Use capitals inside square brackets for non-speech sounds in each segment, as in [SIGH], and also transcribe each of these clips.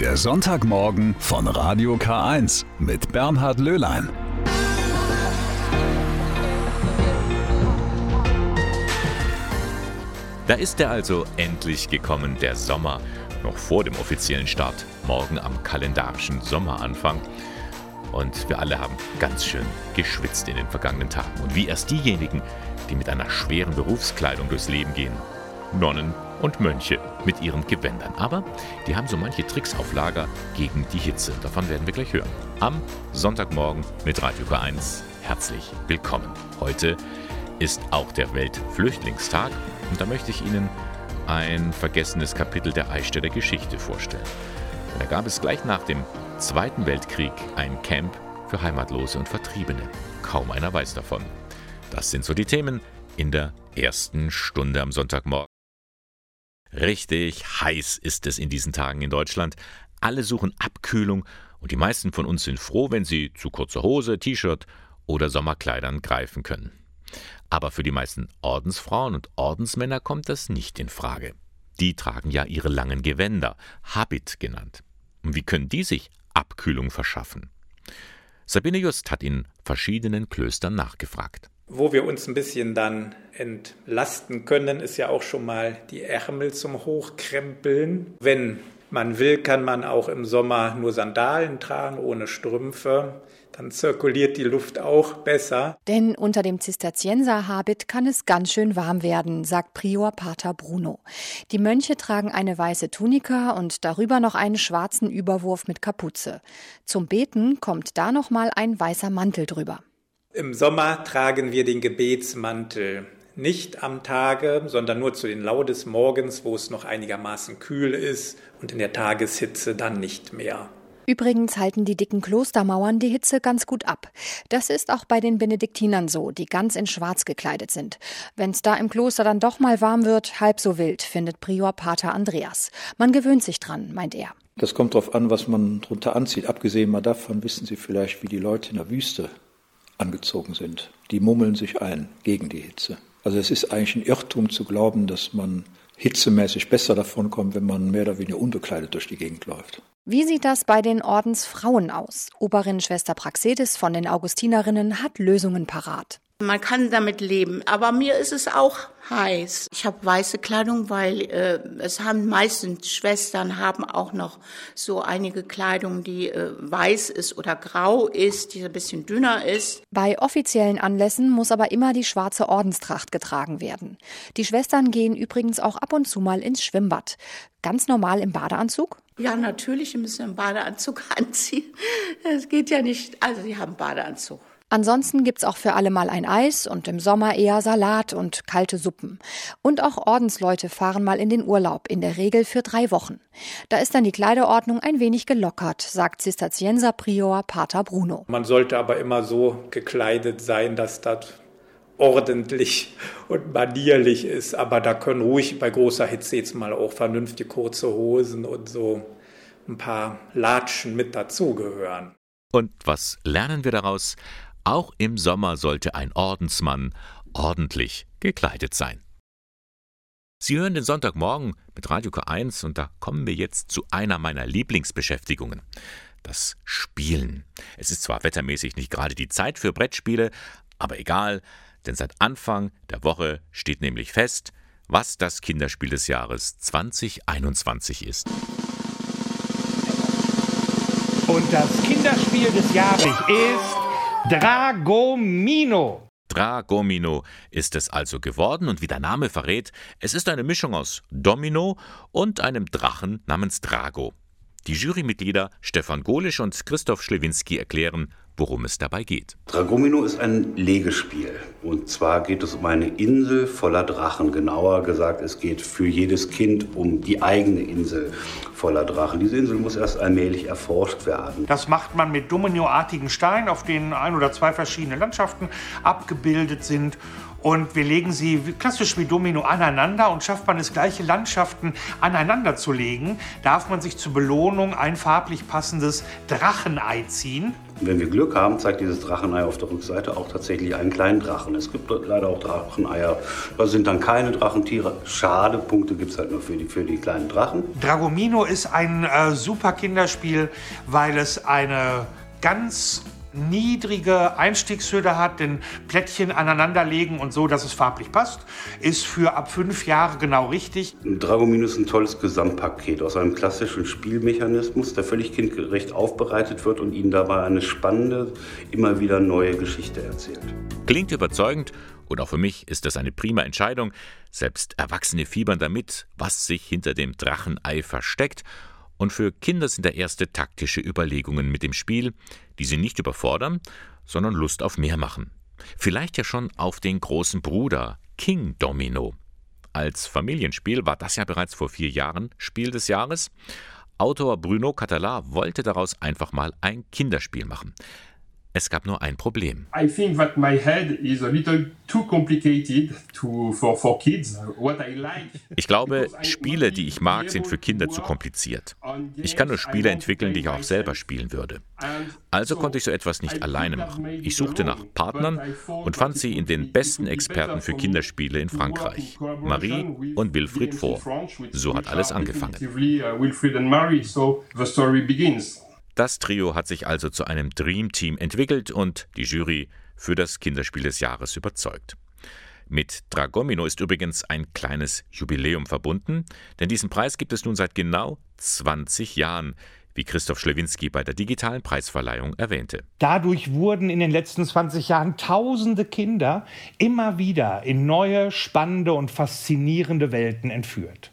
Der Sonntagmorgen von Radio K1 mit Bernhard Löhlein. Da ist er also endlich gekommen, der Sommer, noch vor dem offiziellen Start, morgen am kalendarischen Sommeranfang. Und wir alle haben ganz schön geschwitzt in den vergangenen Tagen. Und wie erst diejenigen, die mit einer schweren Berufskleidung durchs Leben gehen. Nonnen und Mönche mit ihren Gewändern. Aber die haben so manche Tricks auf Lager gegen die Hitze. Davon werden wir gleich hören. Am Sonntagmorgen mit Radio K1. Herzlich willkommen. Heute ist auch der Weltflüchtlingstag und da möchte ich Ihnen ein vergessenes Kapitel der Eichstätter Geschichte vorstellen. Da gab es gleich nach dem Zweiten Weltkrieg ein Camp für Heimatlose und Vertriebene. Kaum einer weiß davon. Das sind so die Themen in der ersten Stunde am Sonntagmorgen. Richtig heiß ist es in diesen Tagen in Deutschland. Alle suchen Abkühlung und die meisten von uns sind froh, wenn sie zu kurzer Hose, T-Shirt oder Sommerkleidern greifen können. Aber für die meisten Ordensfrauen und Ordensmänner kommt das nicht in Frage. Die tragen ja ihre langen Gewänder, Habit genannt. Und wie können die sich Abkühlung verschaffen? Sabine Just hat in verschiedenen Klöstern nachgefragt. Wo wir uns ein bisschen dann entlasten können, ist ja auch schon mal die Ärmel zum Hochkrempeln. Wenn man will, kann man auch im Sommer nur Sandalen tragen, ohne Strümpfe dann zirkuliert die Luft auch besser. Denn unter dem Zisterzienserhabit kann es ganz schön warm werden, sagt Prior Pater Bruno. Die Mönche tragen eine weiße Tunika und darüber noch einen schwarzen Überwurf mit Kapuze. Zum Beten kommt da noch mal ein weißer Mantel drüber. Im Sommer tragen wir den Gebetsmantel nicht am Tage, sondern nur zu den Lau des Morgens, wo es noch einigermaßen kühl ist und in der Tageshitze dann nicht mehr. Übrigens halten die dicken Klostermauern die Hitze ganz gut ab. Das ist auch bei den Benediktinern so, die ganz in Schwarz gekleidet sind. Wenn's da im Kloster dann doch mal warm wird, halb so wild, findet Prior Pater Andreas. Man gewöhnt sich dran, meint er. Das kommt darauf an, was man drunter anzieht. Abgesehen mal davon wissen Sie vielleicht, wie die Leute in der Wüste angezogen sind. Die mummeln sich ein gegen die Hitze. Also es ist eigentlich ein Irrtum zu glauben, dass man hitzemäßig besser davon kommt, wenn man mehr oder weniger unbekleidet durch die Gegend läuft. Wie sieht das bei den Ordensfrauen aus? Oberin Schwester Praxedis von den Augustinerinnen hat Lösungen parat. Man kann damit leben, aber mir ist es auch heiß. Ich habe weiße Kleidung, weil äh, es haben meistens Schwestern haben auch noch so einige Kleidung, die äh, weiß ist oder grau ist, die ein bisschen dünner ist. Bei offiziellen Anlässen muss aber immer die schwarze Ordenstracht getragen werden. Die Schwestern gehen übrigens auch ab und zu mal ins Schwimmbad. Ganz normal im Badeanzug? Ja, natürlich müssen wir einen Badeanzug [LAUGHS] anziehen. Es geht ja nicht, also sie haben Badeanzug. Ansonsten gibt's auch für alle mal ein Eis und im Sommer eher Salat und kalte Suppen. Und auch Ordensleute fahren mal in den Urlaub, in der Regel für drei Wochen. Da ist dann die Kleiderordnung ein wenig gelockert, sagt Zisterzienser Prior Pater Bruno. Man sollte aber immer so gekleidet sein, dass das ordentlich und manierlich ist. Aber da können ruhig bei großer Hitze jetzt mal auch vernünftige kurze Hosen und so ein paar Latschen mit dazugehören. Und was lernen wir daraus? Auch im Sommer sollte ein Ordensmann ordentlich gekleidet sein. Sie hören den Sonntagmorgen mit Radio K1 und da kommen wir jetzt zu einer meiner Lieblingsbeschäftigungen. Das Spielen. Es ist zwar wettermäßig nicht gerade die Zeit für Brettspiele, aber egal, denn seit Anfang der Woche steht nämlich fest, was das Kinderspiel des Jahres 2021 ist. Und das Kinderspiel des Jahres ist Dragomino. Dragomino ist es also geworden und wie der Name verrät, es ist eine Mischung aus Domino und einem Drachen namens Drago. Die Jurymitglieder Stefan Golisch und Christoph Schlewinski erklären, worum es dabei geht. Dragomino ist ein Legespiel. Und zwar geht es um eine Insel voller Drachen. Genauer gesagt, es geht für jedes Kind um die eigene Insel voller Drachen. Diese Insel muss erst allmählich erforscht werden. Das macht man mit dominoartigen Steinen, auf denen ein oder zwei verschiedene Landschaften abgebildet sind. Und wir legen sie klassisch wie Domino aneinander und schafft man es, gleiche Landschaften aneinander zu legen, darf man sich zur Belohnung ein farblich passendes Drachenei ziehen. Wenn wir Glück haben, zeigt dieses Drachenei auf der Rückseite auch tatsächlich einen kleinen Drachen. Es gibt leider auch Dracheneier, da sind dann keine Drachentiere. Schade, Punkte gibt es halt nur für die, für die kleinen Drachen. Dragomino ist ein äh, super Kinderspiel, weil es eine ganz niedrige Einstiegshürde hat, den Plättchen aneinanderlegen und so, dass es farblich passt, ist für ab fünf Jahre genau richtig. Dragomino ist ein tolles Gesamtpaket aus einem klassischen Spielmechanismus, der völlig kindgerecht aufbereitet wird und Ihnen dabei eine spannende, immer wieder neue Geschichte erzählt. Klingt überzeugend und auch für mich ist das eine prima Entscheidung. Selbst Erwachsene fiebern damit, was sich hinter dem Drachenei versteckt und für Kinder sind da erste taktische Überlegungen mit dem Spiel, die sie nicht überfordern, sondern Lust auf mehr machen. Vielleicht ja schon auf den großen Bruder, King Domino. Als Familienspiel war das ja bereits vor vier Jahren Spiel des Jahres. Autor Bruno Catala wollte daraus einfach mal ein Kinderspiel machen. Es gab nur ein Problem. [LAUGHS] Ich glaube, Spiele, die ich mag, sind für Kinder zu kompliziert. Ich kann nur Spiele entwickeln, die ich auch selber spielen würde. Also konnte ich so etwas nicht alleine machen. Ich suchte nach Partnern und fand sie in den besten Experten für Kinderspiele in Frankreich, Marie und Wilfried vor. So hat alles angefangen. Das Trio hat sich also zu einem Dream Team entwickelt und die Jury für das Kinderspiel des Jahres überzeugt. Mit Dragomino ist übrigens ein kleines Jubiläum verbunden, denn diesen Preis gibt es nun seit genau 20 Jahren, wie Christoph Schlewinski bei der digitalen Preisverleihung erwähnte. Dadurch wurden in den letzten 20 Jahren tausende Kinder immer wieder in neue, spannende und faszinierende Welten entführt.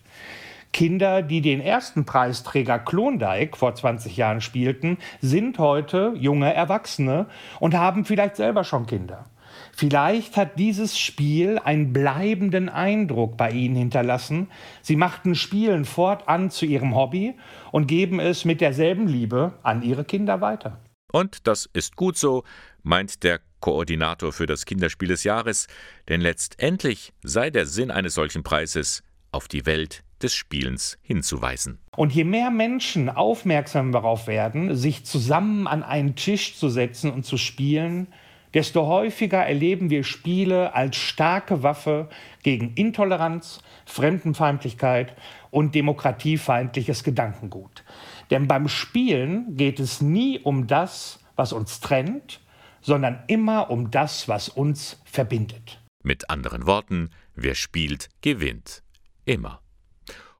Kinder, die den ersten Preisträger Klondike vor 20 Jahren spielten, sind heute junge Erwachsene und haben vielleicht selber schon Kinder. Vielleicht hat dieses Spiel einen bleibenden Eindruck bei ihnen hinterlassen. Sie machten Spielen fortan zu ihrem Hobby und geben es mit derselben Liebe an ihre Kinder weiter. Und das ist gut so, meint der Koordinator für das Kinderspiel des Jahres, denn letztendlich sei der Sinn eines solchen Preises, auf die Welt des Spielens hinzuweisen. Und je mehr Menschen aufmerksam darauf werden, sich zusammen an einen Tisch zu setzen und zu spielen, desto häufiger erleben wir Spiele als starke Waffe gegen Intoleranz, Fremdenfeindlichkeit und demokratiefeindliches Gedankengut. Denn beim Spielen geht es nie um das, was uns trennt, sondern immer um das, was uns verbindet. Mit anderen Worten, wer spielt, gewinnt. Immer.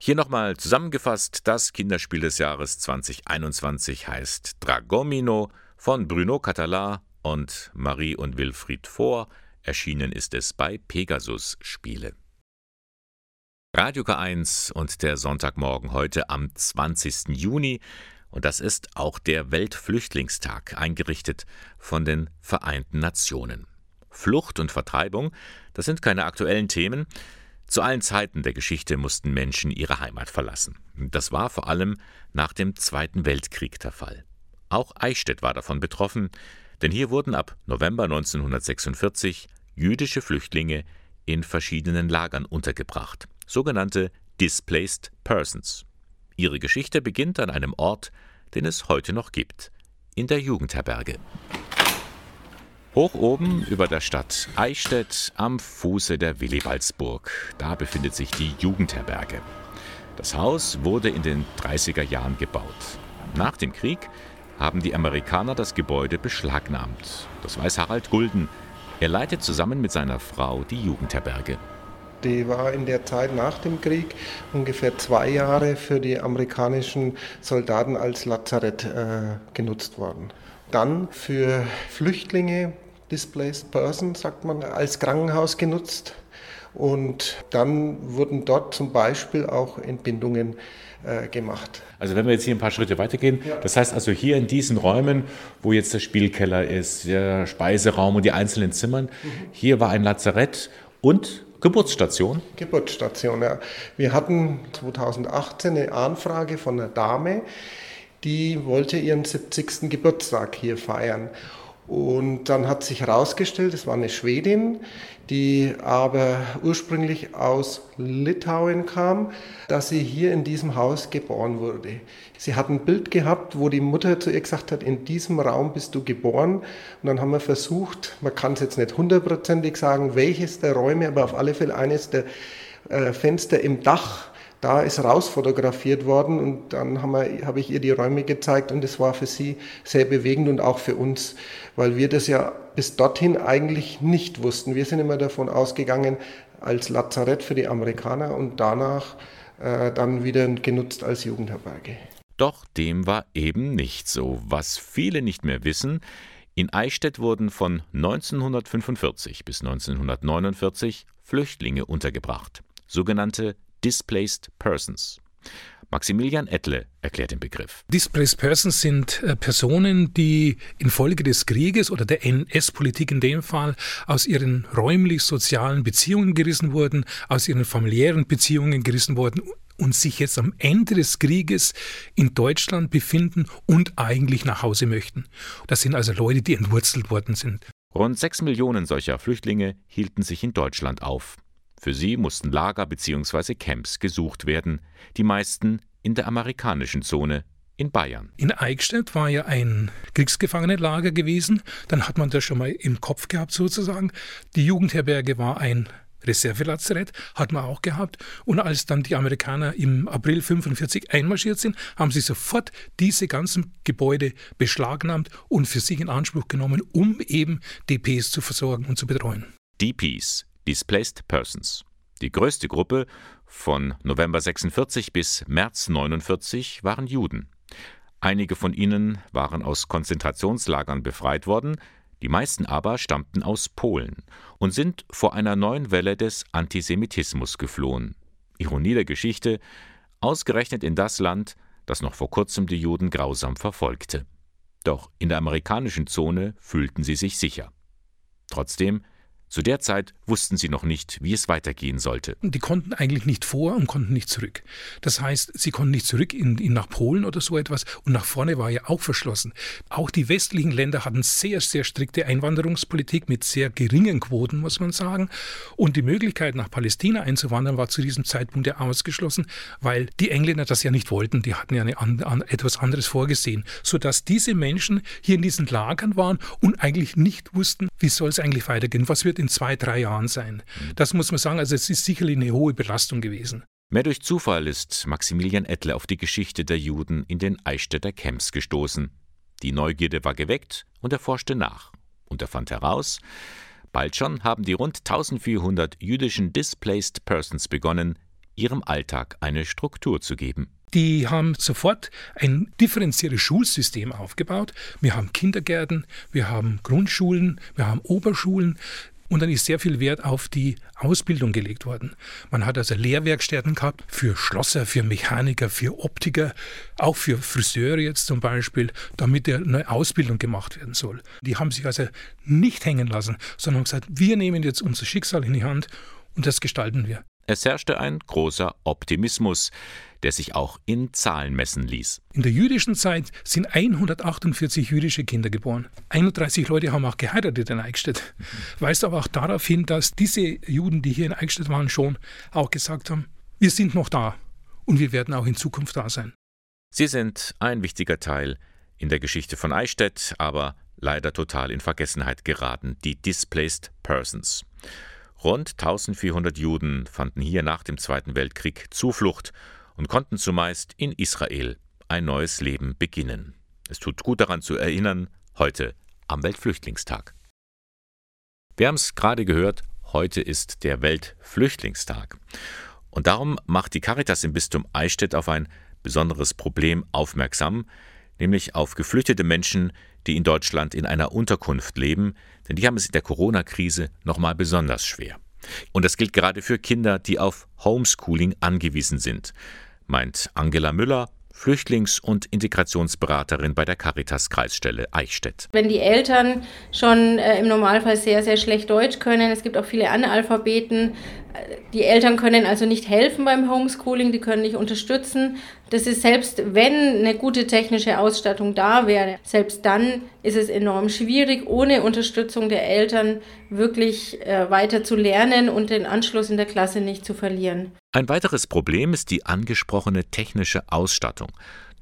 Hier nochmal zusammengefasst, das Kinderspiel des Jahres 2021 heißt Dragomino von Bruno Catala und Marie und Wilfried Vor. Erschienen ist es bei Pegasus Spiele. Radio K1 und der Sonntagmorgen heute am 20. Juni. Und das ist auch der Weltflüchtlingstag, eingerichtet von den Vereinten Nationen. Flucht und Vertreibung, das sind keine aktuellen Themen. Zu allen Zeiten der Geschichte mussten Menschen ihre Heimat verlassen. Das war vor allem nach dem Zweiten Weltkrieg der Fall. Auch Eichstätt war davon betroffen, denn hier wurden ab November 1946 jüdische Flüchtlinge in verschiedenen Lagern untergebracht, sogenannte Displaced Persons. Ihre Geschichte beginnt an einem Ort, den es heute noch gibt, in der Jugendherberge. Hoch oben über der Stadt Eichstätt am Fuße der Willibaldsburg. Da befindet sich die Jugendherberge. Das Haus wurde in den 30er Jahren gebaut. Nach dem Krieg haben die Amerikaner das Gebäude beschlagnahmt. Das weiß Harald Gulden. Er leitet zusammen mit seiner Frau die Jugendherberge. Die war in der Zeit nach dem Krieg ungefähr zwei Jahre für die amerikanischen Soldaten als Lazarett äh, genutzt worden. Dann für Flüchtlinge Displaced Person, sagt man, als Krankenhaus genutzt. Und dann wurden dort zum Beispiel auch Entbindungen äh, gemacht. Also wenn wir jetzt hier ein paar Schritte weitergehen, ja. das heißt also hier in diesen Räumen, wo jetzt der Spielkeller ist, der Speiseraum und die einzelnen Zimmern, mhm. hier war ein Lazarett und Geburtsstation? Geburtsstation, ja. Wir hatten 2018 eine Anfrage von einer Dame, die wollte ihren 70. Geburtstag hier feiern. Und dann hat sich herausgestellt, es war eine Schwedin, die aber ursprünglich aus Litauen kam, dass sie hier in diesem Haus geboren wurde. Sie hat ein Bild gehabt, wo die Mutter zu ihr gesagt hat, in diesem Raum bist du geboren. Und dann haben wir versucht, man kann es jetzt nicht hundertprozentig sagen, welches der Räume, aber auf alle Fälle eines der äh, Fenster im Dach da ist rausfotografiert worden und dann habe hab ich ihr die Räume gezeigt und es war für sie sehr bewegend und auch für uns, weil wir das ja bis dorthin eigentlich nicht wussten. Wir sind immer davon ausgegangen als Lazarett für die Amerikaner und danach äh, dann wieder genutzt als Jugendherberge. Doch dem war eben nicht so. Was viele nicht mehr wissen, in Eichstätt wurden von 1945 bis 1949 Flüchtlinge untergebracht, sogenannte Displaced Persons. Maximilian Ettle erklärt den Begriff. Displaced Persons sind äh, Personen, die infolge des Krieges oder der NS-Politik in dem Fall aus ihren räumlich-sozialen Beziehungen gerissen wurden, aus ihren familiären Beziehungen gerissen wurden und sich jetzt am Ende des Krieges in Deutschland befinden und eigentlich nach Hause möchten. Das sind also Leute, die entwurzelt worden sind. Rund sechs Millionen solcher Flüchtlinge hielten sich in Deutschland auf. Für sie mussten Lager bzw. Camps gesucht werden, die meisten in der amerikanischen Zone in Bayern. In Eichstätt war ja ein Kriegsgefangenenlager gewesen. Dann hat man das schon mal im Kopf gehabt sozusagen. Die Jugendherberge war ein Reservelazarett, hat man auch gehabt. Und als dann die Amerikaner im April 1945 einmarschiert sind, haben sie sofort diese ganzen Gebäude beschlagnahmt und für sich in Anspruch genommen, um eben DPs zu versorgen und zu betreuen. DPs, Displaced Persons. Die größte Gruppe von November 46 bis März 49 waren Juden. Einige von ihnen waren aus Konzentrationslagern befreit worden, die meisten aber stammten aus Polen und sind vor einer neuen Welle des Antisemitismus geflohen. Ironie der Geschichte, ausgerechnet in das Land, das noch vor kurzem die Juden grausam verfolgte. Doch in der amerikanischen Zone fühlten sie sich sicher. Trotzdem zu der Zeit wussten sie noch nicht, wie es weitergehen sollte. Die konnten eigentlich nicht vor und konnten nicht zurück. Das heißt, sie konnten nicht zurück in, in nach Polen oder so etwas und nach vorne war ja auch verschlossen. Auch die westlichen Länder hatten sehr, sehr strikte Einwanderungspolitik mit sehr geringen Quoten, muss man sagen. Und die Möglichkeit, nach Palästina einzuwandern, war zu diesem Zeitpunkt ja ausgeschlossen, weil die Engländer das ja nicht wollten. Die hatten ja eine, an, etwas anderes vorgesehen, sodass diese Menschen hier in diesen Lagern waren und eigentlich nicht wussten, wie soll es eigentlich weitergehen, was wird in zwei, drei Jahren sein. Das muss man sagen, also es ist sicherlich eine hohe Belastung gewesen. Mehr durch Zufall ist Maximilian Ettle auf die Geschichte der Juden in den Eichstätter Camps gestoßen. Die Neugierde war geweckt und er forschte nach. Und er fand heraus, bald schon haben die rund 1400 jüdischen Displaced Persons begonnen, ihrem Alltag eine Struktur zu geben. Die haben sofort ein differenziertes Schulsystem aufgebaut. Wir haben Kindergärten, wir haben Grundschulen, wir haben Oberschulen. Und dann ist sehr viel Wert auf die Ausbildung gelegt worden. Man hat also Lehrwerkstätten gehabt für Schlosser, für Mechaniker, für Optiker, auch für Friseure jetzt zum Beispiel, damit eine Ausbildung gemacht werden soll. Die haben sich also nicht hängen lassen, sondern haben gesagt, wir nehmen jetzt unser Schicksal in die Hand und das gestalten wir. Es herrschte ein großer Optimismus, der sich auch in Zahlen messen ließ. In der jüdischen Zeit sind 148 jüdische Kinder geboren. 31 Leute haben auch geheiratet in Eichstätt. Mhm. Weist aber auch darauf hin, dass diese Juden, die hier in Eichstätt waren, schon auch gesagt haben, wir sind noch da und wir werden auch in Zukunft da sein. Sie sind ein wichtiger Teil in der Geschichte von Eichstätt, aber leider total in Vergessenheit geraten, die Displaced Persons. Rund 1400 Juden fanden hier nach dem Zweiten Weltkrieg Zuflucht und konnten zumeist in Israel ein neues Leben beginnen. Es tut gut daran zu erinnern, heute am Weltflüchtlingstag. Wir haben es gerade gehört, heute ist der Weltflüchtlingstag. Und darum macht die Caritas im Bistum Eichstätt auf ein besonderes Problem aufmerksam, nämlich auf geflüchtete Menschen, die in Deutschland in einer Unterkunft leben, denn die haben es in der Corona-Krise nochmal besonders schwer. Und das gilt gerade für Kinder, die auf Homeschooling angewiesen sind, meint Angela Müller, Flüchtlings- und Integrationsberaterin bei der Caritas Kreisstelle Eichstätt. Wenn die Eltern schon äh, im Normalfall sehr, sehr schlecht Deutsch können, es gibt auch viele Analphabeten, Die Eltern können also nicht helfen beim Homeschooling, die können nicht unterstützen. Das ist selbst, wenn eine gute technische Ausstattung da wäre, selbst dann ist es enorm schwierig, ohne Unterstützung der Eltern wirklich äh, weiter zu lernen und den Anschluss in der Klasse nicht zu verlieren. Ein weiteres Problem ist die angesprochene technische Ausstattung.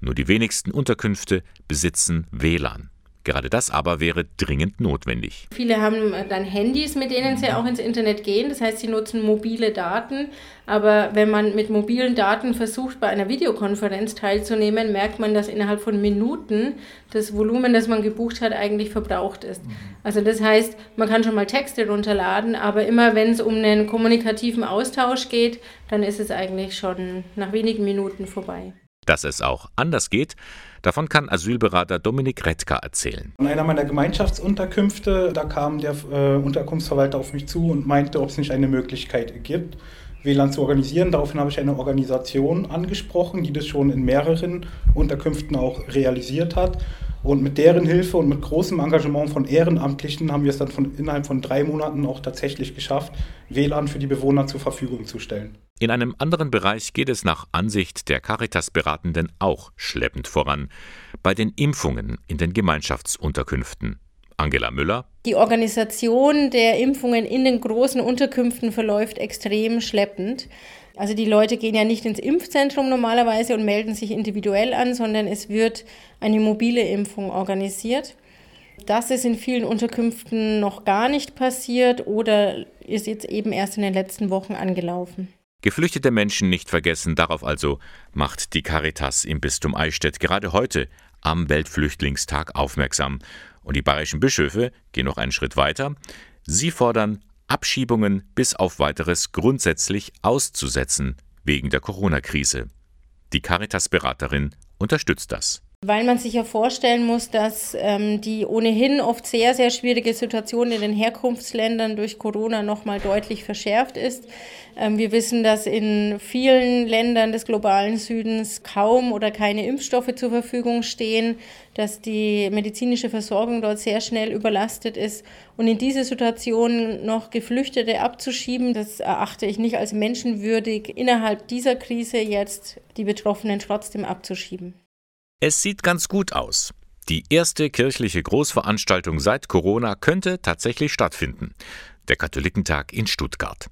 Nur die wenigsten Unterkünfte besitzen WLAN. Gerade das aber wäre dringend notwendig. Viele haben dann Handys, mit denen sie auch ins Internet gehen. Das heißt, sie nutzen mobile Daten. Aber wenn man mit mobilen Daten versucht, bei einer Videokonferenz teilzunehmen, merkt man, dass innerhalb von Minuten das Volumen, das man gebucht hat, eigentlich verbraucht ist. Also das heißt, man kann schon mal Texte runterladen, aber immer wenn es um einen kommunikativen Austausch geht, dann ist es eigentlich schon nach wenigen Minuten vorbei. Dass es auch anders geht, davon kann Asylberater Dominik Retka erzählen. In einer meiner Gemeinschaftsunterkünfte, da kam der äh, Unterkunftsverwalter auf mich zu und meinte, ob es nicht eine Möglichkeit gibt, WLAN zu organisieren. Daraufhin habe ich eine Organisation angesprochen, die das schon in mehreren Unterkünften auch realisiert hat. Und mit deren Hilfe und mit großem Engagement von Ehrenamtlichen haben wir es dann von, innerhalb von drei Monaten auch tatsächlich geschafft, WLAN für die Bewohner zur Verfügung zu stellen. In einem anderen Bereich geht es nach Ansicht der Caritas-Beratenden auch schleppend voran. Bei den Impfungen in den Gemeinschaftsunterkünften. Angela Müller. Die Organisation der Impfungen in den großen Unterkünften verläuft extrem schleppend. Also die Leute gehen ja nicht ins Impfzentrum normalerweise und melden sich individuell an, sondern es wird eine mobile Impfung organisiert. Das ist in vielen Unterkünften noch gar nicht passiert oder ist jetzt eben erst in den letzten Wochen angelaufen. Geflüchtete Menschen nicht vergessen, darauf also macht die Caritas im Bistum Eichstätt gerade heute am Weltflüchtlingstag aufmerksam. Und die bayerischen Bischöfe gehen noch einen Schritt weiter. Sie fordern Abschiebungen bis auf weiteres grundsätzlich auszusetzen wegen der Corona-Krise. Die Caritas-Beraterin unterstützt das. Weil man sich ja vorstellen muss, dass ähm, die ohnehin oft sehr, sehr schwierige Situation in den Herkunftsländern durch Corona nochmal deutlich verschärft ist. Ähm, wir wissen, dass in vielen Ländern des globalen Südens kaum oder keine Impfstoffe zur Verfügung stehen, dass die medizinische Versorgung dort sehr schnell überlastet ist. Und in diese Situation noch Geflüchtete abzuschieben, das erachte ich nicht als menschenwürdig, innerhalb dieser Krise jetzt die Betroffenen trotzdem abzuschieben. Es sieht ganz gut aus. Die erste kirchliche Großveranstaltung seit Corona könnte tatsächlich stattfinden. Der Katholikentag in Stuttgart.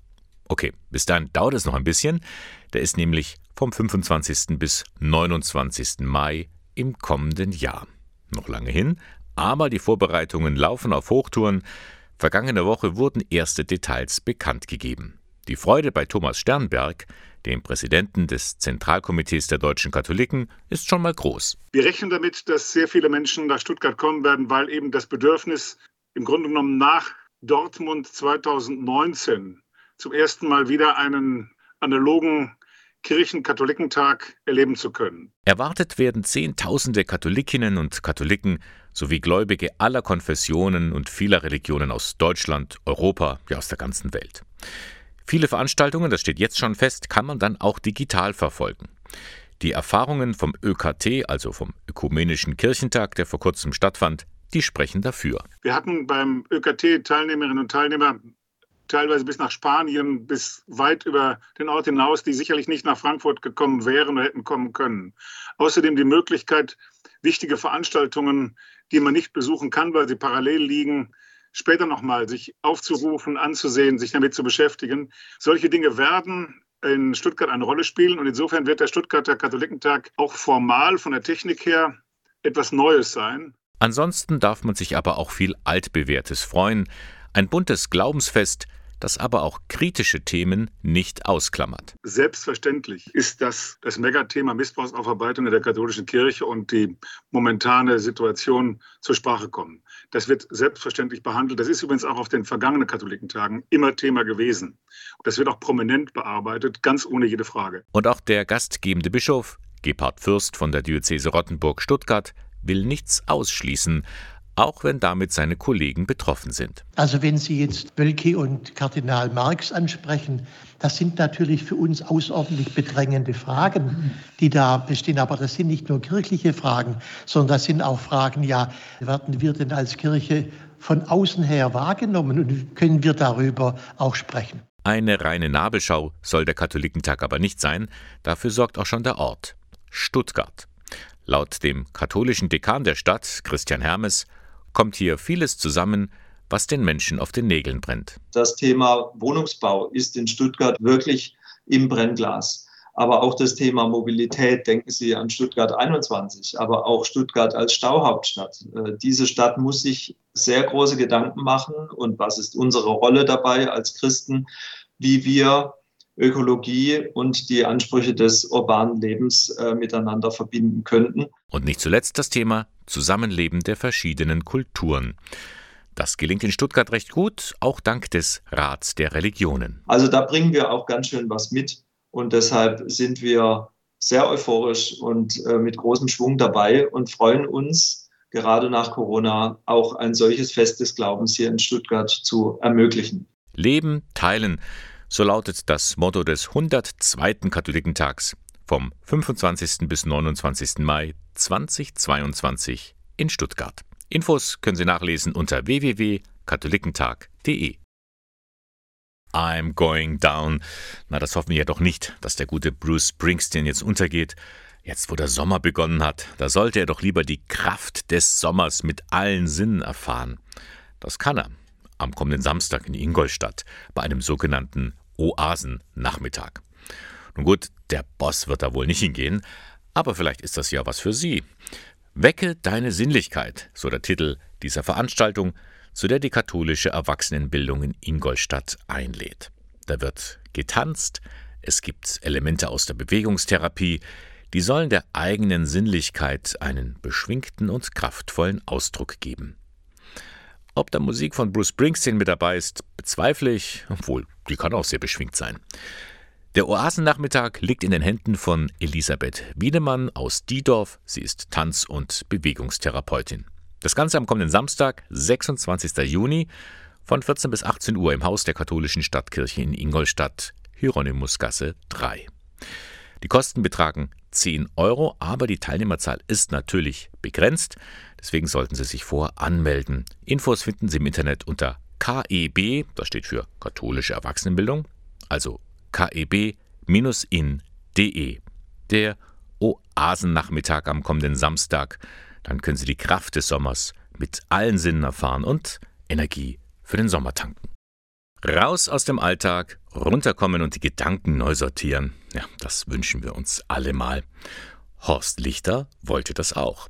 Okay, bis dahin dauert es noch ein bisschen. Der ist nämlich vom 25. bis 29. Mai im kommenden Jahr. Noch lange hin, aber die Vorbereitungen laufen auf Hochtouren. Vergangene Woche wurden erste Details bekannt gegeben. Die Freude bei Thomas Sternberg, dem Präsidenten des Zentralkomitees der deutschen Katholiken, ist schon mal groß. Wir rechnen damit, dass sehr viele Menschen nach Stuttgart kommen werden, weil eben das Bedürfnis im Grunde genommen nach Dortmund 2019 zum ersten Mal wieder einen analogen Kirchenkatholikentag erleben zu können. Erwartet werden Zehntausende Katholikinnen und Katholiken sowie Gläubige aller Konfessionen und vieler Religionen aus Deutschland, Europa, ja aus der ganzen Welt. Viele Veranstaltungen, das steht jetzt schon fest, kann man dann auch digital verfolgen. Die Erfahrungen vom ÖKT, also vom Ökumenischen Kirchentag, der vor kurzem stattfand, die sprechen dafür. Wir hatten beim ÖKT Teilnehmerinnen und Teilnehmer teilweise bis nach Spanien, bis weit über den Ort hinaus, die sicherlich nicht nach Frankfurt gekommen wären oder hätten kommen können. Außerdem die Möglichkeit, wichtige Veranstaltungen, die man nicht besuchen kann, weil sie parallel liegen, später nochmal sich aufzurufen, anzusehen, sich damit zu beschäftigen. Solche Dinge werden in Stuttgart eine Rolle spielen und insofern wird der Stuttgarter Katholikentag auch formal von der Technik her etwas Neues sein. Ansonsten darf man sich aber auch viel Altbewährtes freuen. Ein buntes Glaubensfest, das aber auch kritische Themen nicht ausklammert. Selbstverständlich ist das das Megathema Missbrauchsaufarbeitung in der katholischen Kirche und die momentane Situation zur Sprache kommen. Das wird selbstverständlich behandelt. Das ist übrigens auch auf den vergangenen Katholikentagen immer Thema gewesen. Das wird auch prominent bearbeitet, ganz ohne jede Frage. Und auch der gastgebende Bischof, Gebhard Fürst von der Diözese Rottenburg-Stuttgart, will nichts ausschließen, auch wenn damit seine Kollegen betroffen sind. Also wenn Sie jetzt Wölki und Kardinal Marx ansprechen, das sind natürlich für uns außerordentlich bedrängende Fragen, die da bestehen. Aber das sind nicht nur kirchliche Fragen, sondern das sind auch Fragen, ja, werden wir denn als Kirche von außen her wahrgenommen und können wir darüber auch sprechen? Eine reine Nabelschau soll der Katholikentag aber nicht sein, dafür sorgt auch schon der Ort. Stuttgart. Laut dem katholischen Dekan der Stadt, Christian Hermes, kommt hier vieles zusammen, was den Menschen auf den Nägeln brennt. Das Thema Wohnungsbau ist in Stuttgart wirklich im Brennglas. Aber auch das Thema Mobilität, denken Sie an Stuttgart 21, aber auch Stuttgart als Stauhauptstadt. Äh, diese Stadt muss sich sehr große Gedanken machen. Und was ist unsere Rolle dabei als Christen, wie wir Ökologie und die Ansprüche des urbanen Lebens äh, miteinander verbinden könnten. Und nicht zuletzt das Thema Zusammenleben der verschiedenen Kulturen. Das gelingt in Stuttgart recht gut, auch dank des Rats der Religionen. Also da bringen wir auch ganz schön was mit und deshalb sind wir sehr euphorisch und äh, mit großem Schwung dabei und freuen uns, gerade nach Corona auch ein solches Fest des Glaubens hier in Stuttgart zu ermöglichen. Leben, teilen, so lautet das Motto des 102. Katholikentags vom 25. bis 29. Mai 2022 in Stuttgart. Infos können Sie nachlesen unter www.katholikentag.de. I'm going down. Na, das hoffen wir ja doch nicht, dass der gute Bruce Springsteen jetzt untergeht. Jetzt, wo der Sommer begonnen hat, da sollte er doch lieber die Kraft des Sommers mit allen Sinnen erfahren. Das kann er am kommenden Samstag in Ingolstadt bei einem sogenannten Oasennachmittag. Nun gut, der Boss wird da wohl nicht hingehen, aber vielleicht ist das ja was für Sie. Wecke deine Sinnlichkeit, so der Titel dieser Veranstaltung, zu der die katholische Erwachsenenbildung in Ingolstadt einlädt. Da wird getanzt, es gibt Elemente aus der Bewegungstherapie, die sollen der eigenen Sinnlichkeit einen beschwingten und kraftvollen Ausdruck geben. Ob da Musik von Bruce Springsteen mit dabei ist, bezweifle ich, obwohl die kann auch sehr beschwingt sein. Der Oasennachmittag liegt in den Händen von Elisabeth Wiedemann aus Diedorf. Sie ist Tanz- und Bewegungstherapeutin. Das Ganze am kommenden Samstag, 26. Juni, von 14 bis 18 Uhr im Haus der katholischen Stadtkirche in Ingolstadt, Hieronymusgasse 3. Die Kosten betragen 10 Euro, aber die Teilnehmerzahl ist natürlich begrenzt. Deswegen sollten Sie sich vor anmelden. Infos finden Sie im Internet unter KEB, das steht für katholische Erwachsenenbildung, also keb-in.de. Der Oasennachmittag am kommenden Samstag. Dann können Sie die Kraft des Sommers mit allen Sinnen erfahren und Energie für den Sommer tanken. Raus aus dem Alltag, runterkommen und die Gedanken neu sortieren. Ja, das wünschen wir uns alle mal. Horst Lichter wollte das auch.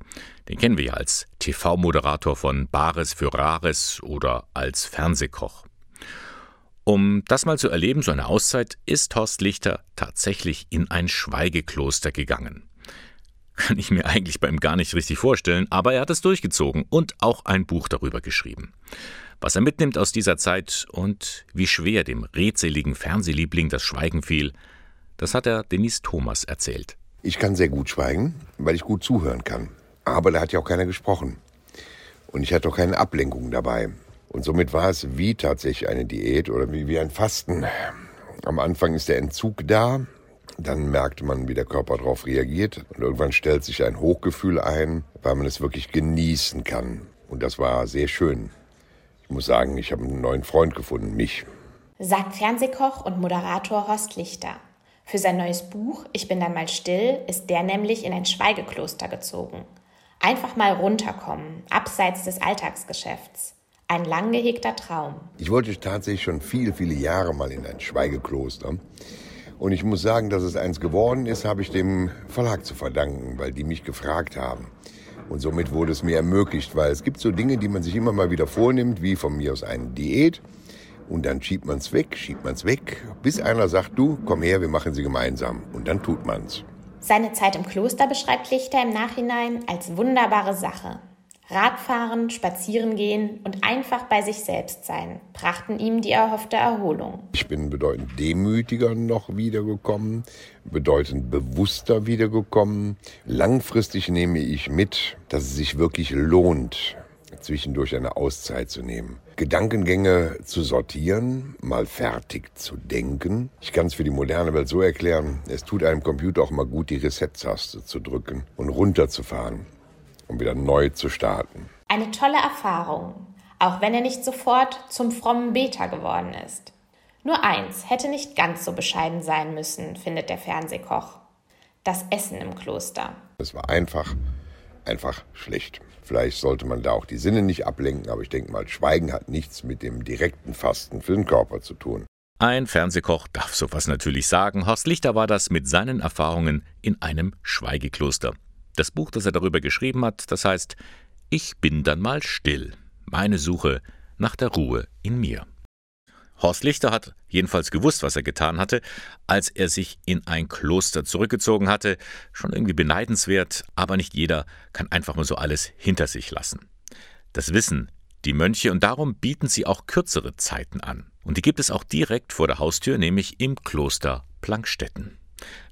Den kennen wir ja als TV-Moderator von Bares für Rares oder als Fernsehkoch. Um das mal zu erleben, so eine Auszeit, ist Horst Lichter tatsächlich in ein Schweigekloster gegangen. Kann ich mir eigentlich bei ihm gar nicht richtig vorstellen, aber er hat es durchgezogen und auch ein Buch darüber geschrieben. Was er mitnimmt aus dieser Zeit und wie schwer dem redseligen Fernsehliebling das Schweigen fiel, das hat er Denise Thomas erzählt. Ich kann sehr gut schweigen, weil ich gut zuhören kann. Aber da hat ja auch keiner gesprochen. Und ich hatte auch keine Ablenkung dabei. Und somit war es wie tatsächlich eine Diät oder wie, wie ein Fasten. Am Anfang ist der Entzug da, dann merkt man, wie der Körper darauf reagiert und irgendwann stellt sich ein Hochgefühl ein, weil man es wirklich genießen kann. Und das war sehr schön. Ich muss sagen, ich habe einen neuen Freund gefunden, mich. Sagt Fernsehkoch und Moderator Horst Lichter. Für sein neues Buch Ich bin dann mal still ist der nämlich in ein Schweigekloster gezogen. Einfach mal runterkommen, abseits des Alltagsgeschäfts. Ein lang gehegter Traum. Ich wollte tatsächlich schon viele, viele Jahre mal in ein Schweigekloster. Und ich muss sagen, dass es eins geworden ist, habe ich dem Verlag zu verdanken, weil die mich gefragt haben. Und somit wurde es mir ermöglicht, weil es gibt so Dinge, die man sich immer mal wieder vornimmt, wie von mir aus eine Diät. Und dann schiebt man es weg, schiebt man es weg, bis einer sagt, du, komm her, wir machen sie gemeinsam. Und dann tut man es. Seine Zeit im Kloster beschreibt Lichter im Nachhinein als wunderbare Sache. Radfahren, spazieren gehen und einfach bei sich selbst sein brachten ihm die erhoffte Erholung. Ich bin bedeutend demütiger noch wiedergekommen, bedeutend bewusster wiedergekommen. Langfristig nehme ich mit, dass es sich wirklich lohnt, zwischendurch eine Auszeit zu nehmen. Gedankengänge zu sortieren, mal fertig zu denken. Ich kann es für die moderne Welt so erklären, es tut einem Computer auch mal gut, die Reset-Taste zu drücken und runterzufahren um wieder neu zu starten. Eine tolle Erfahrung, auch wenn er nicht sofort zum frommen Beter geworden ist. Nur eins hätte nicht ganz so bescheiden sein müssen, findet der Fernsehkoch. Das Essen im Kloster. Es war einfach, einfach schlecht. Vielleicht sollte man da auch die Sinne nicht ablenken, aber ich denke mal, Schweigen hat nichts mit dem direkten Fasten für den Körper zu tun. Ein Fernsehkoch darf sowas natürlich sagen. Horst Lichter war das mit seinen Erfahrungen in einem Schweigekloster. Das Buch, das er darüber geschrieben hat, das heißt Ich bin dann mal still. Meine Suche nach der Ruhe in mir. Horst Lichter hat jedenfalls gewusst, was er getan hatte, als er sich in ein Kloster zurückgezogen hatte. Schon irgendwie beneidenswert, aber nicht jeder kann einfach mal so alles hinter sich lassen. Das wissen die Mönche und darum bieten sie auch kürzere Zeiten an. Und die gibt es auch direkt vor der Haustür, nämlich im Kloster Plankstetten.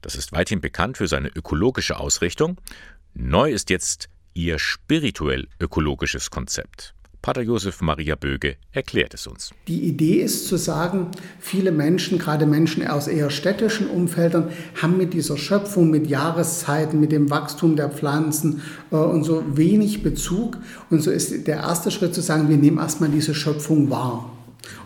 Das ist weithin bekannt für seine ökologische Ausrichtung. Neu ist jetzt ihr spirituell ökologisches Konzept. Pater Josef Maria Böge erklärt es uns. Die Idee ist zu sagen, viele Menschen, gerade Menschen aus eher städtischen Umfeldern, haben mit dieser Schöpfung, mit Jahreszeiten, mit dem Wachstum der Pflanzen äh, und so wenig Bezug. Und so ist der erste Schritt zu sagen, wir nehmen erstmal diese Schöpfung wahr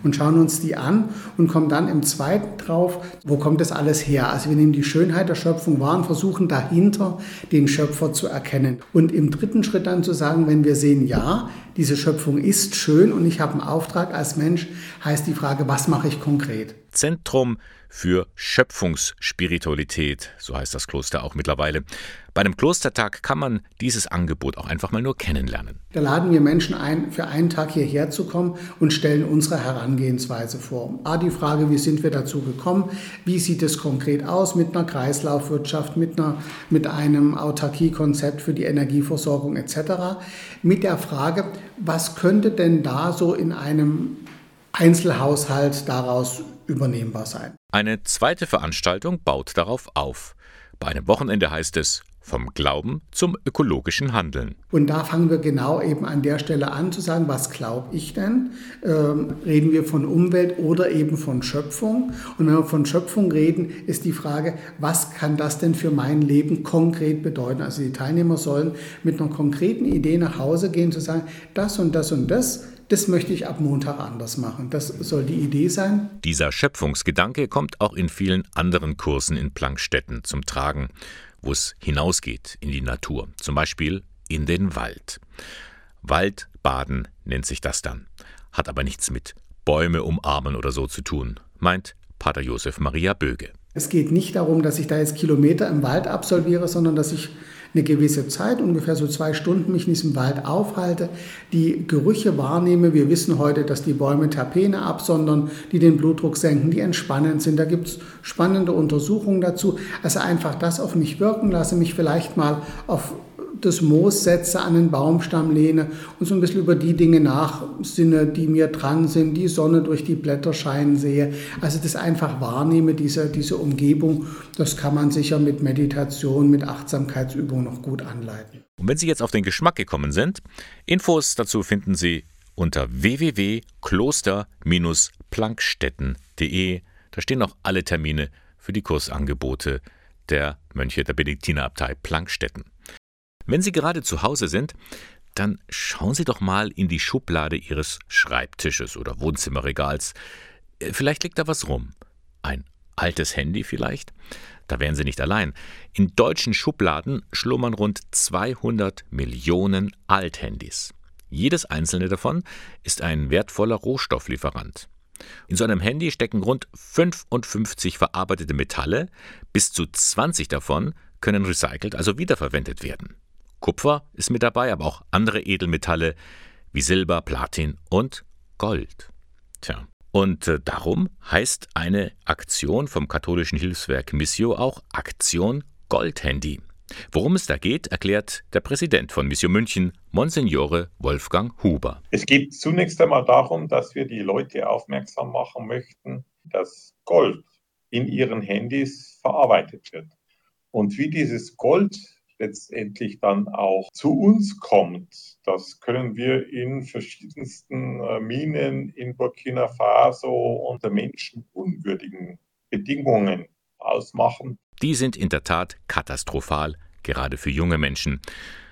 und schauen uns die an und kommen dann im zweiten drauf, wo kommt das alles her? Also wir nehmen die Schönheit der Schöpfung wahr und versuchen dahinter den Schöpfer zu erkennen. Und im dritten Schritt dann zu sagen, wenn wir sehen, ja, diese Schöpfung ist schön und ich habe einen Auftrag als Mensch, heißt die Frage, was mache ich konkret? Zentrum für Schöpfungsspiritualität, so heißt das Kloster auch mittlerweile. Bei einem Klostertag kann man dieses Angebot auch einfach mal nur kennenlernen. Da laden wir Menschen ein, für einen Tag hierher zu kommen und stellen unsere Herangehensweise vor. A, die Frage, wie sind wir dazu gekommen? Wie sieht es konkret aus mit einer Kreislaufwirtschaft, mit, einer, mit einem Autarkiekonzept für die Energieversorgung etc. Mit der Frage, was könnte denn da so in einem Einzelhaushalt daraus übernehmbar sein. Eine zweite Veranstaltung baut darauf auf. Bei einem Wochenende heißt es vom Glauben zum ökologischen Handeln. Und da fangen wir genau eben an der Stelle an zu sagen, was glaube ich denn? Ähm, reden wir von Umwelt oder eben von Schöpfung? Und wenn wir von Schöpfung reden, ist die Frage, was kann das denn für mein Leben konkret bedeuten? Also die Teilnehmer sollen mit einer konkreten Idee nach Hause gehen, zu sagen, das und das und das das möchte ich ab Montag anders machen. Das soll die Idee sein. Dieser Schöpfungsgedanke kommt auch in vielen anderen Kursen in Plankstetten zum Tragen, wo es hinausgeht in die Natur, zum Beispiel in den Wald. Waldbaden nennt sich das dann, hat aber nichts mit Bäume umarmen oder so zu tun, meint Pater Josef Maria Böge. Es geht nicht darum, dass ich da jetzt Kilometer im Wald absolviere, sondern dass ich eine gewisse Zeit, ungefähr so zwei Stunden, mich in diesem Wald aufhalte, die Gerüche wahrnehme. Wir wissen heute, dass die Bäume Terpene absondern, die den Blutdruck senken, die entspannend sind. Da gibt es spannende Untersuchungen dazu. Also einfach das auf mich wirken lasse, mich vielleicht mal auf das Moos setze, an den Baumstamm lehne und so ein bisschen über die Dinge nachsinne, die mir dran sind, die Sonne durch die Blätter scheinen sehe. Also das einfach wahrnehme, diese, diese Umgebung, das kann man sicher mit Meditation, mit Achtsamkeitsübung noch gut anleiten. Und wenn Sie jetzt auf den Geschmack gekommen sind, Infos dazu finden Sie unter www.kloster-plankstetten.de. Da stehen noch alle Termine für die Kursangebote der Mönche der Benediktinerabtei Plankstetten. Wenn Sie gerade zu Hause sind, dann schauen Sie doch mal in die Schublade Ihres Schreibtisches oder Wohnzimmerregals. Äh, vielleicht liegt da was rum. Ein altes Handy vielleicht? Da wären Sie nicht allein. In deutschen Schubladen schlummern rund 200 Millionen Althandys. Jedes einzelne davon ist ein wertvoller Rohstofflieferant. In so einem Handy stecken rund 55 verarbeitete Metalle, bis zu 20 davon können recycelt, also wiederverwendet werden. Kupfer ist mit dabei, aber auch andere Edelmetalle wie Silber, Platin und Gold. Tja. Und äh, darum heißt eine Aktion vom katholischen Hilfswerk Missio auch Aktion Goldhandy. Worum es da geht, erklärt der Präsident von Missio München, Monsignore Wolfgang Huber. Es geht zunächst einmal darum, dass wir die Leute aufmerksam machen möchten, dass Gold in ihren Handys verarbeitet wird. Und wie dieses Gold letztendlich dann auch zu uns kommt. Das können wir in verschiedensten äh, Minen in Burkina Faso unter menschenunwürdigen Bedingungen ausmachen. Die sind in der Tat katastrophal, gerade für junge Menschen.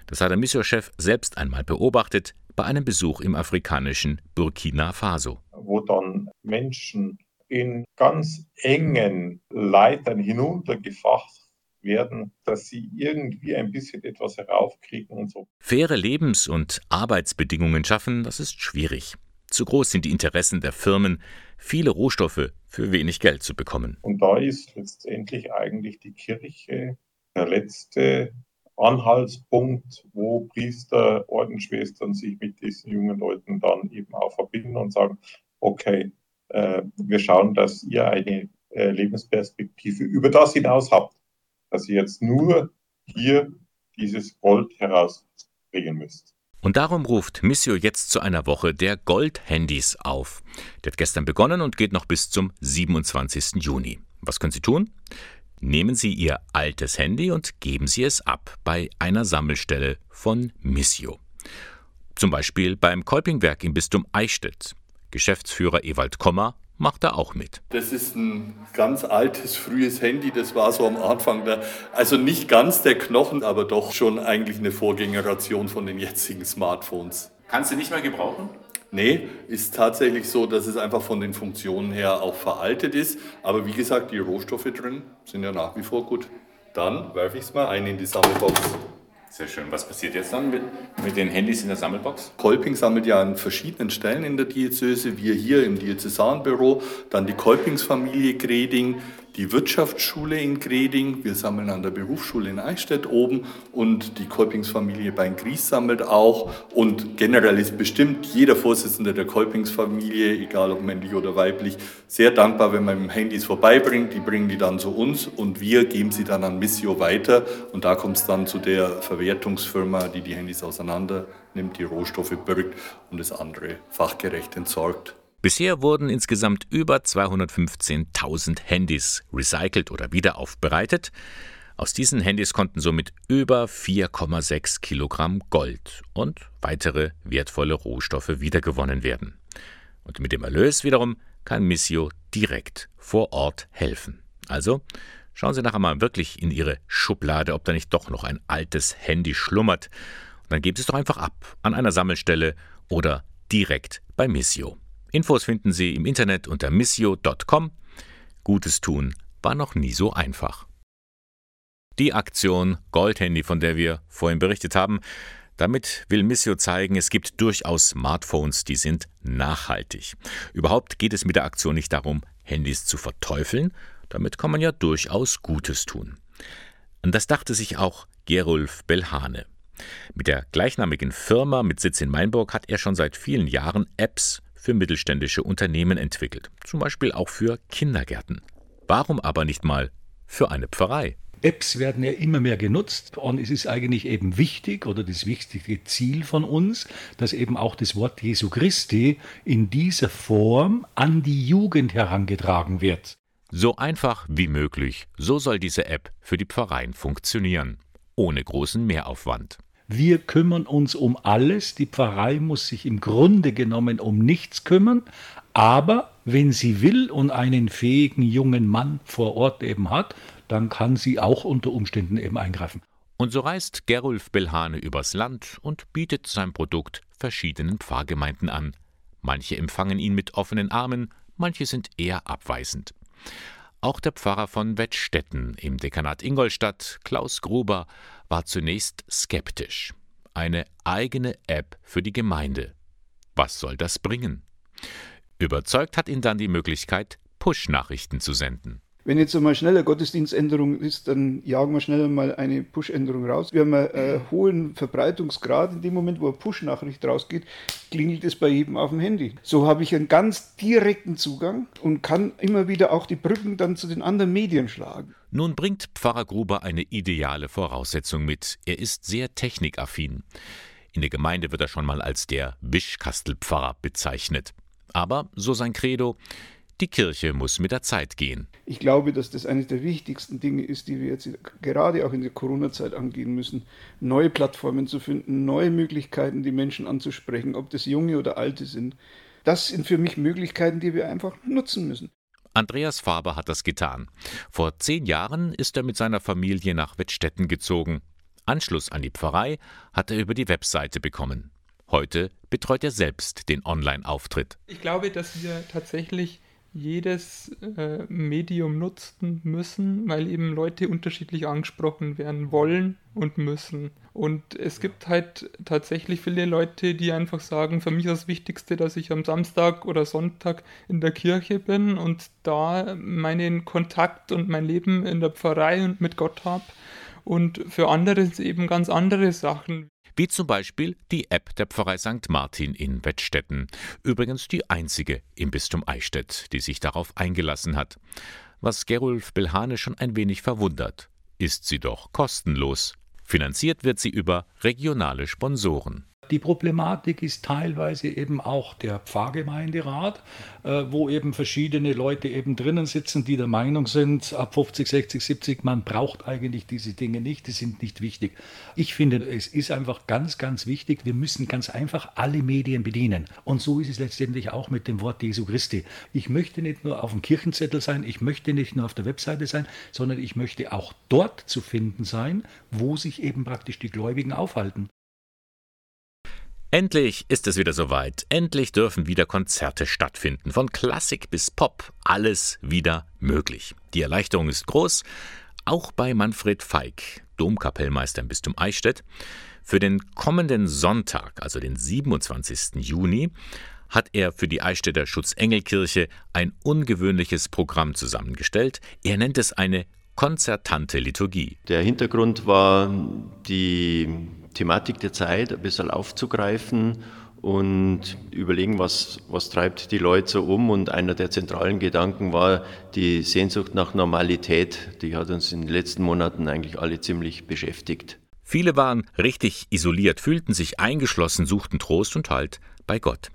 Das hat der Missionchef selbst einmal beobachtet bei einem Besuch im afrikanischen Burkina Faso. Wo dann Menschen in ganz engen Leitern hinuntergefacht werden, dass sie irgendwie ein bisschen etwas heraufkriegen und so. Faire Lebens- und Arbeitsbedingungen schaffen, das ist schwierig. Zu groß sind die Interessen der Firmen, viele Rohstoffe für wenig Geld zu bekommen. Und da ist letztendlich eigentlich die Kirche der letzte Anhaltspunkt, wo Priester, Ordensschwestern sich mit diesen jungen Leuten dann eben auch verbinden und sagen, okay, äh, wir schauen, dass ihr eine äh, Lebensperspektive über das hinaus habt, dass ihr jetzt nur hier dieses Gold herausbringen müsst. Und darum ruft Missio jetzt zu einer Woche der Gold-Handys auf. Der hat gestern begonnen und geht noch bis zum 27. Juni. Was können Sie tun? Nehmen Sie Ihr altes Handy und geben Sie es ab bei einer Sammelstelle von Missio. Zum Beispiel beim Kolpingwerk im Bistum Eichstätt. Geschäftsführer Ewald Kommer macht er auch mit. Das ist ein ganz altes, frühes Handy, das war so am Anfang, der, also nicht ganz der Knochen, aber doch schon eigentlich eine Vorgängeration von den jetzigen Smartphones. Kannst du nicht mehr gebrauchen? Nee, ist tatsächlich so, dass es einfach von den Funktionen her auch veraltet ist. Aber wie gesagt, die Rohstoffe drin sind ja nach wie vor gut. Dann werfe ich es mal ein in die Sammelbox. Sehr schön. Was passiert jetzt dann mit, mit, den Handys in der Sammelbox? Kolping sammelt ja an verschiedenen Stellen in der Diözese. Wir hier im Diözesanbüro, dann die Kolpingsfamilie Greding, die Wirtschaftsschule in Greding, wir sammeln an der Berufsschule in Eichstätt oben und die Kolpingsfamilie bei Gries sammelt auch. Und generell ist bestimmt jeder Vorsitzende der Kolpingsfamilie, egal ob männlich oder weiblich, sehr dankbar, wenn man Handys vorbeibringt. Die bringen die dann zu uns und wir geben sie dann an Missio weiter. Und da kommt es dann zu der Verwertungsfirma, die die Handys auseinander nimmt, die Rohstoffe birgt und das andere fachgerecht entsorgt. Bisher wurden insgesamt über 215.000 Handys recycelt oder wiederaufbereitet. Aus diesen Handys konnten somit über 4,6 Kilogramm Gold und weitere wertvolle Rohstoffe wiedergewonnen werden. Und mit dem Erlös wiederum kann Missio direkt vor Ort helfen. Also schauen Sie nachher mal wirklich in Ihre Schublade, ob da nicht doch noch ein altes Handy schlummert. Und dann geben Sie es doch einfach ab an einer Sammelstelle oder direkt bei Missio. Infos finden Sie im Internet unter missio.com. Gutes tun war noch nie so einfach. Die Aktion Goldhandy, von der wir vorhin berichtet haben, damit will Missio zeigen, es gibt durchaus Smartphones, die sind nachhaltig. Überhaupt geht es mit der Aktion nicht darum, Handys zu verteufeln, damit kann man ja durchaus Gutes tun. Und das dachte sich auch Gerulf Belhane. Mit der gleichnamigen Firma mit Sitz in Mainburg hat er schon seit vielen Jahren Apps für mittelständische Unternehmen entwickelt, zum Beispiel auch für Kindergärten. Warum aber nicht mal für eine Pfarrei? Apps werden ja immer mehr genutzt und es ist eigentlich eben wichtig oder das wichtigste Ziel von uns, dass eben auch das Wort Jesu Christi in dieser Form an die Jugend herangetragen wird. So einfach wie möglich, so soll diese App für die Pfarreien funktionieren, ohne großen Mehraufwand. Wir kümmern uns um alles. Die Pfarrei muss sich im Grunde genommen um nichts kümmern. Aber wenn sie will und einen fähigen jungen Mann vor Ort eben hat, dann kann sie auch unter Umständen eben eingreifen. Und so reist Gerulf Belhane übers Land und bietet sein Produkt verschiedenen Pfarrgemeinden an. Manche empfangen ihn mit offenen Armen, manche sind eher abweisend. Auch der Pfarrer von Wettstetten im Dekanat Ingolstadt, Klaus Gruber, war zunächst skeptisch. Eine eigene App für die Gemeinde. Was soll das bringen? Überzeugt hat ihn dann die Möglichkeit, Push-Nachrichten zu senden. Wenn jetzt einmal schneller Gottesdienständerung ist, dann jagen wir schneller mal eine Push-Änderung raus. Wir haben einen äh, hohen Verbreitungsgrad. In dem Moment, wo eine Push-Nachricht rausgeht, klingelt es bei jedem auf dem Handy. So habe ich einen ganz direkten Zugang und kann immer wieder auch die Brücken dann zu den anderen Medien schlagen. Nun bringt Pfarrer Gruber eine ideale Voraussetzung mit. Er ist sehr technikaffin. In der Gemeinde wird er schon mal als der Wischkastelpfarrer bezeichnet. Aber, so sein Credo, die Kirche muss mit der Zeit gehen. Ich glaube, dass das eines der wichtigsten Dinge ist, die wir jetzt gerade auch in der Corona-Zeit angehen müssen, neue Plattformen zu finden, neue Möglichkeiten, die Menschen anzusprechen, ob das junge oder alte sind. Das sind für mich Möglichkeiten, die wir einfach nutzen müssen. Andreas Faber hat das getan. Vor zehn Jahren ist er mit seiner Familie nach Wettstetten gezogen. Anschluss an die Pfarrei hat er über die Webseite bekommen. Heute betreut er selbst den Online-Auftritt. Ich glaube, dass wir tatsächlich jedes äh, Medium nutzen müssen, weil eben Leute unterschiedlich angesprochen werden wollen und müssen. Und es gibt halt tatsächlich viele Leute, die einfach sagen, für mich ist das Wichtigste, dass ich am Samstag oder Sonntag in der Kirche bin und da meinen Kontakt und mein Leben in der Pfarrei und mit Gott habe. Und für andere ist eben ganz andere Sachen wie zum Beispiel die App der Pfarrei St. Martin in Wettstetten. Übrigens die einzige im Bistum Eichstätt, die sich darauf eingelassen hat. Was Gerulf Belhane schon ein wenig verwundert, ist sie doch kostenlos. Finanziert wird sie über regionale Sponsoren. Die Problematik ist teilweise eben auch der Pfarrgemeinderat, äh, wo eben verschiedene Leute eben drinnen sitzen, die der Meinung sind, ab 50, 60, 70, man braucht eigentlich diese Dinge nicht, die sind nicht wichtig. Ich finde, es ist einfach ganz, ganz wichtig, wir müssen ganz einfach alle Medien bedienen. Und so ist es letztendlich auch mit dem Wort Jesu Christi. Ich möchte nicht nur auf dem Kirchenzettel sein, ich möchte nicht nur auf der Webseite sein, sondern ich möchte auch dort zu finden sein, wo sich eben praktisch die Gläubigen aufhalten. Endlich ist es wieder soweit. Endlich dürfen wieder Konzerte stattfinden. Von Klassik bis Pop, alles wieder möglich. Die Erleichterung ist groß, auch bei Manfred Feig, Domkapellmeister im Bistum Eichstätt. Für den kommenden Sonntag, also den 27. Juni, hat er für die Eichstätter Schutzengelkirche ein ungewöhnliches Programm zusammengestellt. Er nennt es eine konzertante Liturgie. Der Hintergrund war die Thematik der Zeit ein bisschen aufzugreifen und überlegen, was, was treibt die Leute so um. Und einer der zentralen Gedanken war die Sehnsucht nach Normalität. Die hat uns in den letzten Monaten eigentlich alle ziemlich beschäftigt. Viele waren richtig isoliert, fühlten sich eingeschlossen, suchten Trost und Halt bei Gott.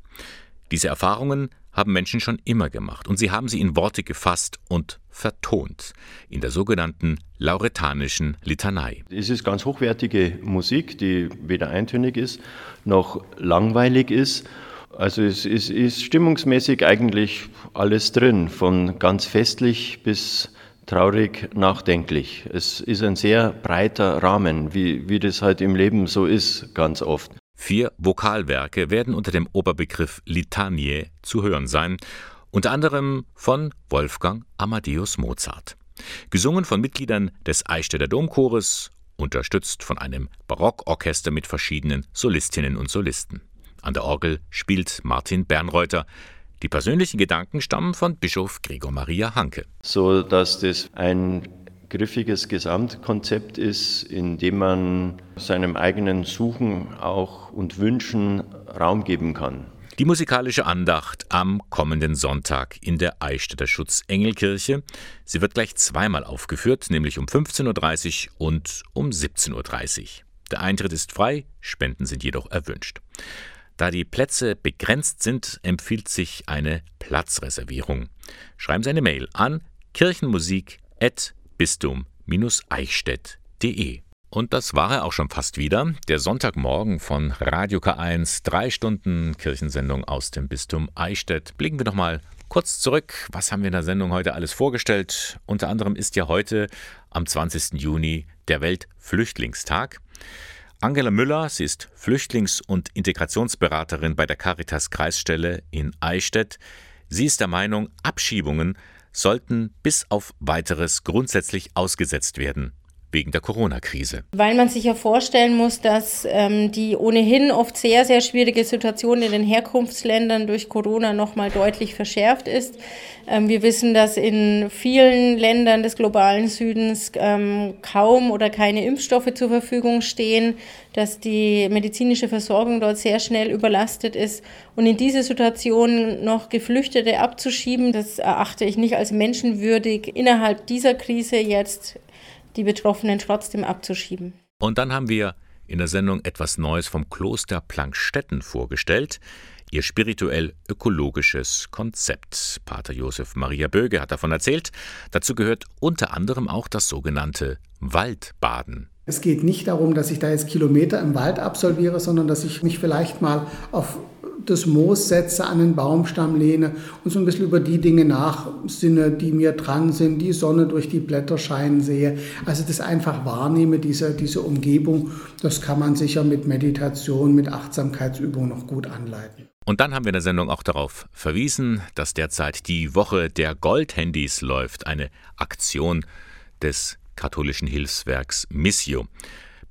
Diese Erfahrungen haben Menschen schon immer gemacht und sie haben sie in Worte gefasst und vertont in der sogenannten lauretanischen Litanei. Es ist ganz hochwertige Musik, die weder eintönig ist noch langweilig ist. Also es ist, ist stimmungsmäßig eigentlich alles drin, von ganz festlich bis traurig nachdenklich. Es ist ein sehr breiter Rahmen, wie, wie das halt im Leben so ist, ganz oft. Vier Vokalwerke werden unter dem Oberbegriff Litanie zu hören sein, unter anderem von Wolfgang Amadeus Mozart. Gesungen von Mitgliedern des Eichstätter Domchores, unterstützt von einem Barockorchester mit verschiedenen Solistinnen und Solisten. An der Orgel spielt Martin Bernreuter. Die persönlichen Gedanken stammen von Bischof Gregor Maria Hanke. So dass das ein griffiges Gesamtkonzept ist, in dem man seinem eigenen Suchen auch und Wünschen Raum geben kann. Die musikalische Andacht am kommenden Sonntag in der Eichstätter Schutzengelkirche. Sie wird gleich zweimal aufgeführt, nämlich um 15.30 Uhr und um 17.30 Uhr. Der Eintritt ist frei, Spenden sind jedoch erwünscht. Da die Plätze begrenzt sind, empfiehlt sich eine Platzreservierung. Schreiben Sie eine Mail an kirchenmusik@ bistum-eichstätt.de. Und das war er auch schon fast wieder. Der Sonntagmorgen von Radio K1, drei Stunden Kirchensendung aus dem Bistum Eichstätt. Blicken wir nochmal kurz zurück. Was haben wir in der Sendung heute alles vorgestellt? Unter anderem ist ja heute am 20. Juni der Weltflüchtlingstag. Angela Müller, sie ist Flüchtlings- und Integrationsberaterin bei der Caritas Kreisstelle in Eichstätt. Sie ist der Meinung, Abschiebungen sollten bis auf weiteres grundsätzlich ausgesetzt werden wegen der Corona-Krise. Weil man sich ja vorstellen muss, dass ähm, die ohnehin oft sehr, sehr schwierige Situation in den Herkunftsländern durch Corona nochmal deutlich verschärft ist. Ähm, wir wissen, dass in vielen Ländern des globalen Südens ähm, kaum oder keine Impfstoffe zur Verfügung stehen, dass die medizinische Versorgung dort sehr schnell überlastet ist. Und in diese Situation noch Geflüchtete abzuschieben, das erachte ich nicht als menschenwürdig, innerhalb dieser Krise jetzt die Betroffenen trotzdem abzuschieben. Und dann haben wir in der Sendung etwas Neues vom Kloster Plankstetten vorgestellt. Ihr spirituell-ökologisches Konzept. Pater Josef Maria Böge hat davon erzählt. Dazu gehört unter anderem auch das sogenannte Waldbaden. Es geht nicht darum, dass ich da jetzt Kilometer im Wald absolviere, sondern dass ich mich vielleicht mal auf das Moos setze, an den Baumstamm lehne und so ein bisschen über die Dinge nachsinne, die mir dran sind, die Sonne durch die Blätter scheinen sehe. Also das einfach wahrnehme, diese, diese Umgebung, das kann man sicher mit Meditation, mit Achtsamkeitsübung noch gut anleiten. Und dann haben wir in der Sendung auch darauf verwiesen, dass derzeit die Woche der Goldhandys läuft, eine Aktion des katholischen Hilfswerks Missio.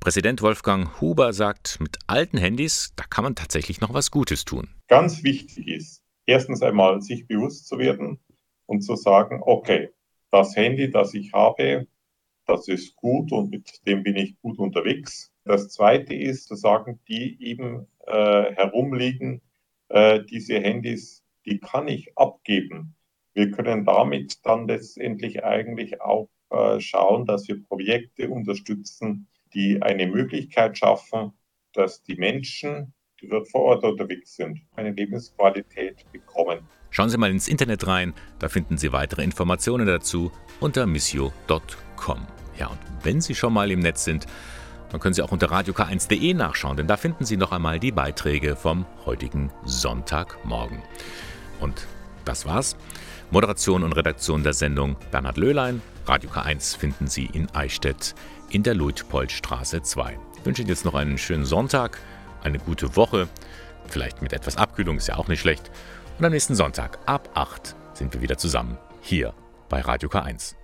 Präsident Wolfgang Huber sagt, mit alten Handys, da kann man tatsächlich noch was Gutes tun. Ganz wichtig ist, erstens einmal sich bewusst zu werden und zu sagen, okay, das Handy, das ich habe, das ist gut und mit dem bin ich gut unterwegs. Das zweite ist zu sagen, die eben äh, herumliegen, äh, diese Handys, die kann ich abgeben. Wir können damit dann letztendlich eigentlich auch äh, schauen, dass wir Projekte unterstützen, die eine Möglichkeit schaffen, dass die Menschen, die dort vor Ort unterwegs sind, eine Lebensqualität bekommen. Schauen Sie mal ins Internet rein, da finden Sie weitere Informationen dazu unter missio.com. Ja, und wenn Sie schon mal im Netz sind, dann können Sie auch unter radiok1.de nachschauen, denn da finden Sie noch einmal die Beiträge vom heutigen Sonntagmorgen. Und das war's. Moderation und Redaktion der Sendung Bernhard Löhlein. Radio K1 finden Sie in Eichstätt in der Luitpoldstraße 2. Ich wünsche Ihnen jetzt noch einen schönen Sonntag, eine gute Woche, vielleicht mit etwas Abkühlung, ist ja auch nicht schlecht. Und am nächsten Sonntag ab 8 sind wir wieder zusammen hier bei Radio K1.